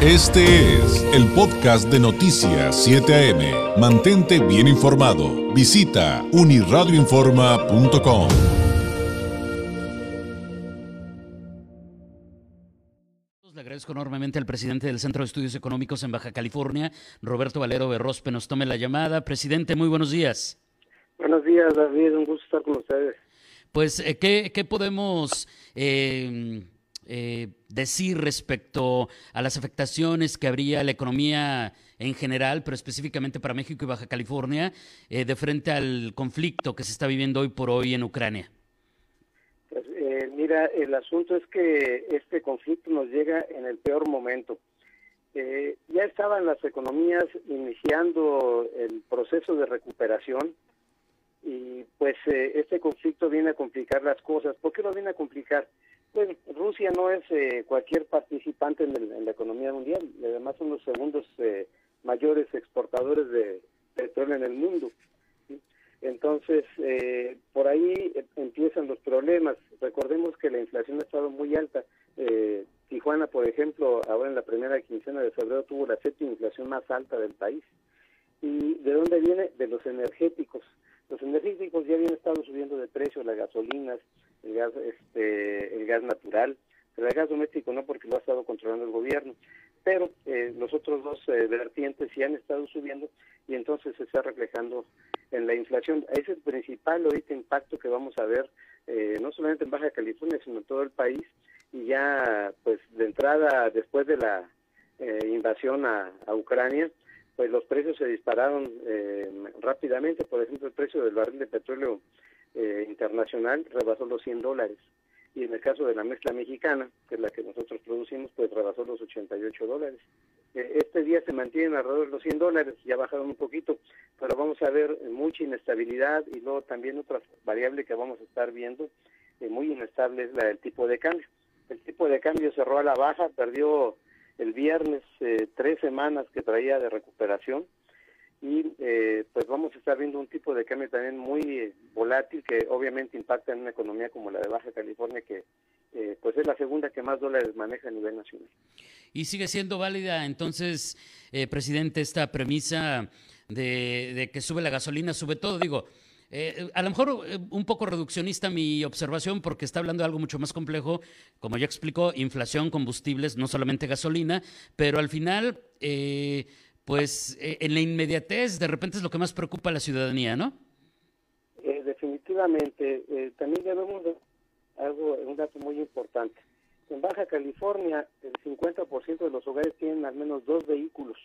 Este es el podcast de Noticias 7 AM. Mantente bien informado. Visita uniradioinforma.com. Le agradezco enormemente al presidente del Centro de Estudios Económicos en Baja California, Roberto Valero Berrospe, nos tome la llamada. Presidente, muy buenos días. Buenos días, David. Un gusto estar con ustedes. Pues, eh, ¿qué, qué podemos eh, eh, decir respecto a las afectaciones que habría la economía en general, pero específicamente para México y Baja California, eh, de frente al conflicto que se está viviendo hoy por hoy en Ucrania? Pues, eh, mira, el asunto es que este conflicto nos llega en el peor momento. Ya estaban las economías iniciando el proceso de recuperación y pues este conflicto viene a complicar las cosas. ¿Por qué lo viene a complicar? Pues Rusia no es eh, cualquier participante en, el, en, la economía mundial, además son los segundos eh, mayores exportadores de petróleo en el mundo. Entonces, eh, por ahí empiezan los problemas. Recordemos que la inflación ha estado muy alta. Eh, Tijuana, por ejemplo, ahora en la primera quincena de febrero tuvo la séptima inflación más alta del país. ¿Y de dónde viene? De los energéticos. Los energéticos ya habían estado subiendo de precio, las gasolinas, el gas, este, el gas natural, el gas doméstico no porque lo ha estado controlando el gobierno, pero eh, los otros dos eh, vertientes sí han estado subiendo y entonces se está reflejando en la inflación. Ese es el principal ahorita impacto que vamos a ver, eh, no solamente en Baja California, sino en todo el país, y ya pues de entrada después de la eh, invasión a, a Ucrania, pues los precios se dispararon eh, rápidamente. Por ejemplo, el precio del barril de petróleo eh, internacional rebasó los 100 dólares. Y en el caso de la mezcla mexicana, que es la que nosotros producimos, pues rebasó los 88 dólares. Eh, este día se mantienen alrededor de los 100 dólares, ya bajaron un poquito, pero vamos a ver mucha inestabilidad y luego también otra variable que vamos a estar viendo eh, muy inestable es la del tipo de cambio. El tipo de cambio cerró a la baja, perdió el viernes eh, tres semanas que traía de recuperación y eh, pues vamos a estar viendo un tipo de cambio también muy eh, volátil que obviamente impacta en una economía como la de Baja California que eh, pues es la segunda que más dólares maneja a nivel nacional. Y sigue siendo válida entonces, eh, presidente, esta premisa de, de que sube la gasolina, sube todo, digo, eh, a lo mejor un poco reduccionista mi observación porque está hablando de algo mucho más complejo, como ya explicó, inflación, combustibles, no solamente gasolina, pero al final, pues eh, en la inmediatez de repente es lo que más preocupa a la ciudadanía, ¿no? Eh, definitivamente, también debemos de algo, un dato muy importante. En Baja California, el 50% de los hogares tienen al menos dos vehículos.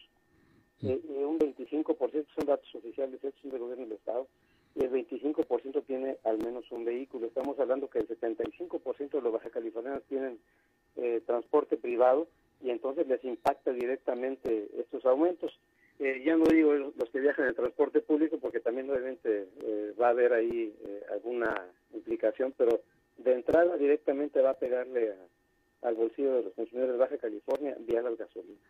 Eh, y un 25% son datos oficiales, estos son del gobierno del Estado, y el 25% tiene al menos un vehículo. Estamos hablando que el 75% de los baja californianos tienen eh, transporte privado y entonces les impacta directamente estos aumentos. Eh, ya no digo los que viajan en transporte público porque también obviamente eh, va a haber ahí eh, alguna implicación, pero de entrada directamente va a pegarle a, al bolsillo de los consumidores de Baja California vía las gasolinas.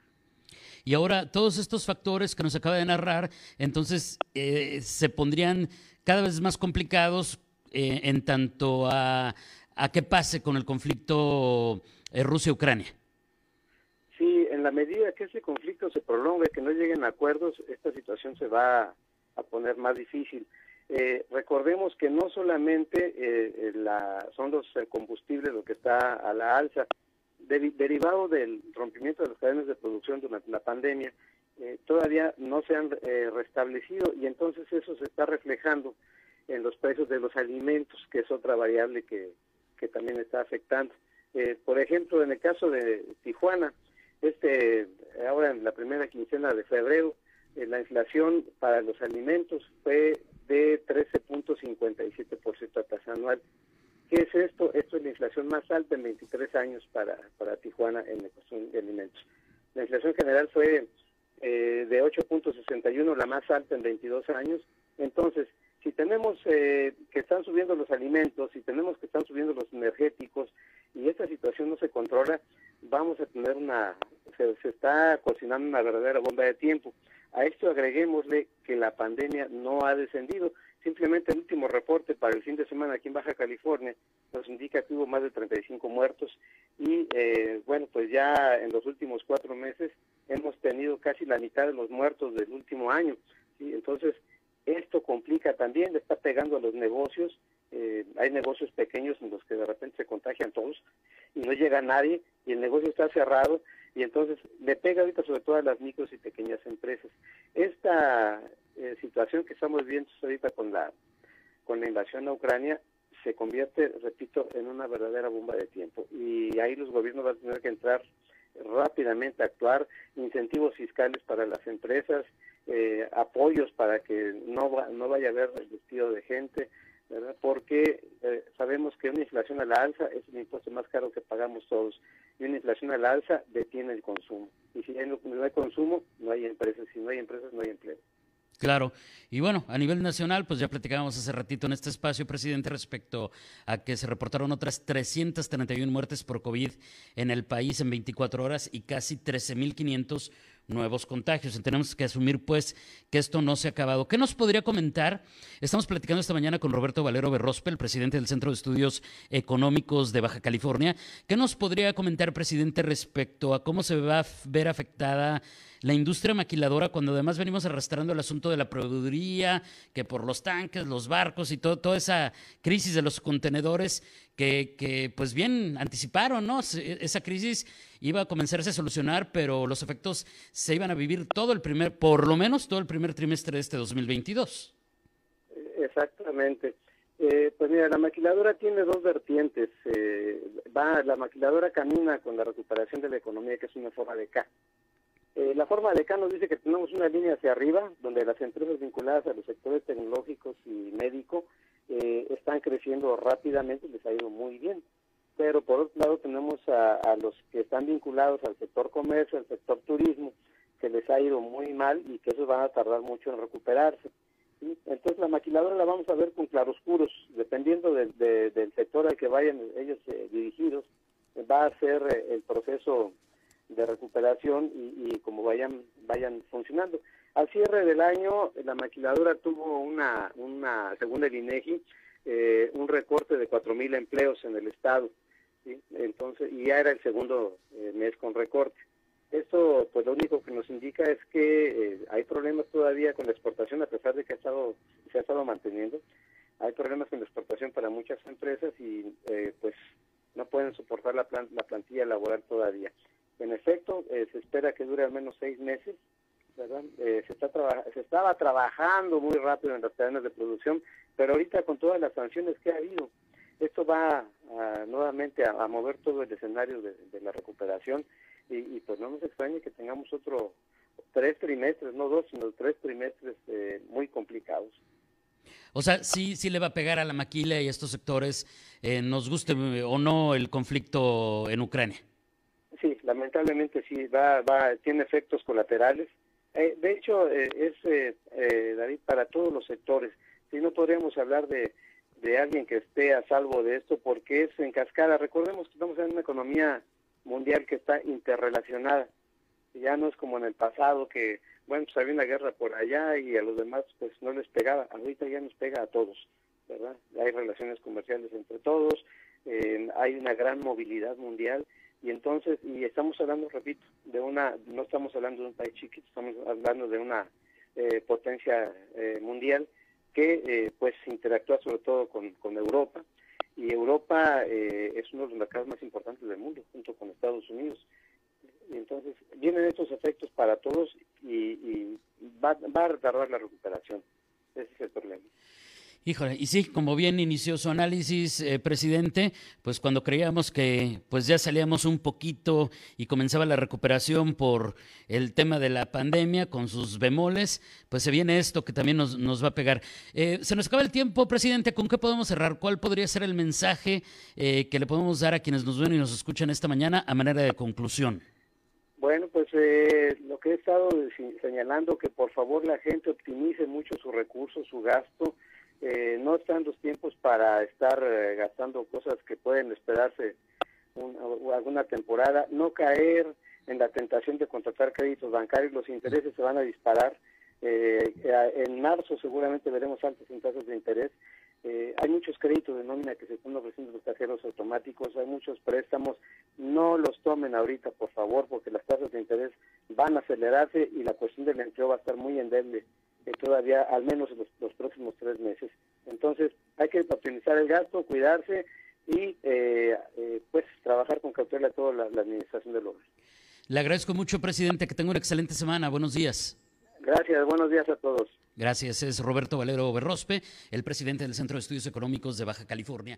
Y ahora todos estos factores que nos acaba de narrar, entonces eh, se pondrían cada vez más complicados eh, en tanto a, a, qué pase con el conflicto Rusia-Ucrania. La medida que ese conflicto se prolongue, que no lleguen a acuerdos, esta situación se va a poner más difícil. Eh, recordemos que no solamente eh, la, son los combustibles lo que está a la alza, de, derivado del rompimiento de las cadenas de producción durante la pandemia, eh, todavía no se han eh, restablecido y entonces eso se está reflejando en los precios de los alimentos, que es otra variable que, también está afectando. Eh, por ejemplo, en el caso de Tijuana, este ahora en la primera quincena de febrero, eh, la inflación para los alimentos fue de 13.57% a tasa anual. ¿Qué es esto? Esto es la inflación más alta en 23 años para, para Tijuana en la cuestión de alimentos. La inflación general fue eh, de 8.61, la más alta en 22 años. Entonces, si tenemos eh, que están subiendo los alimentos, si tenemos que están subiendo los energéticos y esta situación no se controla, vamos a tener una, se, se está cocinando una verdadera bomba de tiempo. A esto agreguémosle que la pandemia no ha descendido. Simplemente el último reporte para el fin de semana aquí en Baja California nos indica que hubo más de 35 muertos y eh, bueno, pues ya en los últimos cuatro meses hemos tenido casi la mitad de los muertos del último año. ¿sí? Entonces, esto complica también, le está pegando a los negocios. Eh, hay negocios pequeños en los que de repente se contagian todos y no llega nadie y el negocio está cerrado y entonces le pega ahorita sobre todo a las micros y pequeñas empresas. Esta eh, situación que estamos viendo ahorita con la con la invasión a Ucrania se convierte, repito, en una verdadera bomba de tiempo y ahí los gobiernos van a tener que entrar rápidamente a actuar, incentivos fiscales para las empresas, eh, apoyos para que no, no vaya a haber despido de gente, porque eh, sabemos que una inflación a la alza es el impuesto más caro que pagamos todos y una inflación a la alza detiene el consumo. Y si no, no hay consumo, no hay empresas, si no hay empresas, no hay empleo. Claro. Y bueno, a nivel nacional, pues ya platicábamos hace ratito en este espacio, presidente, respecto a que se reportaron otras 331 muertes por COVID en el país en 24 horas y casi 13.500 nuevos contagios. Tenemos que asumir, pues, que esto no se ha acabado. ¿Qué nos podría comentar? Estamos platicando esta mañana con Roberto Valero Berrospe, el presidente del Centro de Estudios Económicos de Baja California. ¿Qué nos podría comentar, presidente, respecto a cómo se va a ver afectada la industria maquiladora cuando además venimos arrastrando el asunto de la proveeduría, que por los tanques, los barcos y todo, toda esa crisis de los contenedores que, que pues bien anticiparon, ¿no? Esa crisis iba a comenzarse a solucionar, pero los efectos se iban a vivir todo el primer, por lo menos todo el primer trimestre de este 2022. Exactamente. Eh, pues mira, la maquiladora tiene dos vertientes. Eh, va, la maquiladora camina con la recuperación de la economía, que es una forma de K. Eh, la forma de K nos dice que tenemos una línea hacia arriba, donde las empresas vinculadas a los sectores tecnológicos y médico eh, están creciendo rápidamente, les ha ido muy bien pero por otro lado tenemos a, los que están vinculados al sector comercio, al sector turismo, que les ha ido muy mal y que esos van a tardar mucho en recuperarse. Entonces la maquiladora la vamos a ver con claroscuros, dependiendo del sector al que vayan ellos eh, dirigidos, va a ser eh, el proceso de recuperación y, como vayan vayan funcionando. Al cierre del año, la maquiladora tuvo una, una según el INEGI, eh, un recorte de 4.000 empleos en el Estado. Entonces, y ya era el segundo eh, mes con recorte. Esto, pues lo único que nos indica es que eh, hay problemas todavía con la exportación, a pesar de que ha estado, se ha estado manteniendo. Hay problemas con la exportación para muchas empresas y eh, pues no pueden soportar la, la plantilla laboral todavía. En efecto, se espera que dure al menos seis meses. ¿verdad? se, está se estaba trabajando muy rápido en las cadenas de producción, pero ahorita con todas las sanciones que ha habido, esto va nuevamente a, mover todo el escenario de, la recuperación y, pues no nos extrañe que tengamos otro tres trimestres, no dos, sino tres trimestres eh, muy complicados. O sea, sí, sí le va a pegar a la maquila y a estos sectores, eh, nos guste o no el conflicto en Ucrania. Sí, lamentablemente sí, va, va, tiene efectos colaterales. Eh, de hecho, es, David, para todos los sectores. Si no podríamos hablar de de alguien que esté a salvo de esto porque es en cascada. Recordemos que estamos en una economía mundial que está interrelacionada. Ya no es como en el pasado que, bueno, pues había una guerra por allá y a los demás pues no les pegaba. Ahorita ya nos pega a todos, ¿verdad? Hay relaciones comerciales entre todos, eh, hay una gran movilidad mundial y entonces, y estamos hablando, repito, de una, no estamos hablando de un país chiquito, estamos hablando de una eh, potencia eh, mundial que eh, pues interactúa sobre todo con, con Europa. Y Europa eh, es uno de los mercados más importantes del mundo junto con Estados Unidos. Entonces vienen estos efectos para todos y, y va, va a retardar la recuperación. Ese es el problema Híjole, y sí, como bien inició su análisis, eh, presidente, pues cuando creíamos que pues ya salíamos un poquito y comenzaba la recuperación por el tema de la pandemia con sus bemoles, pues se viene esto que también nos, nos va a pegar. Eh, se nos acaba el tiempo, presidente, ¿con qué podemos cerrar? ¿Cuál podría ser el mensaje eh, que le podemos dar a quienes nos ven y nos escuchan esta mañana a manera de conclusión? Bueno, pues lo que he estado señalando, que por favor la gente optimice mucho sus recursos, su gasto, eh, no están los tiempos para estar eh, gastando cosas que pueden esperarse alguna temporada, no caer en la tentación de contratar créditos bancarios, los intereses se van a disparar, Eh, en marzo seguramente veremos altas en tasas de interés. Eh, hay muchos créditos de nómina que se están ofreciendo los cajeros automáticos, hay muchos préstamos. No los tomen ahorita, por favor, porque las tasas de interés van a acelerarse y la cuestión del empleo va a estar muy endeble eh, todavía, al menos en los, próximos tres meses. Entonces, hay que optimizar el gasto, cuidarse y eh, pues trabajar con cautela toda la, la administración del hogar. Le agradezco mucho, presidente, que tenga una excelente semana. Buenos días. Gracias, buenos días a todos. Gracias, es Roberto Valero Berrospe, el presidente del Centro de Estudios Económicos de Baja California.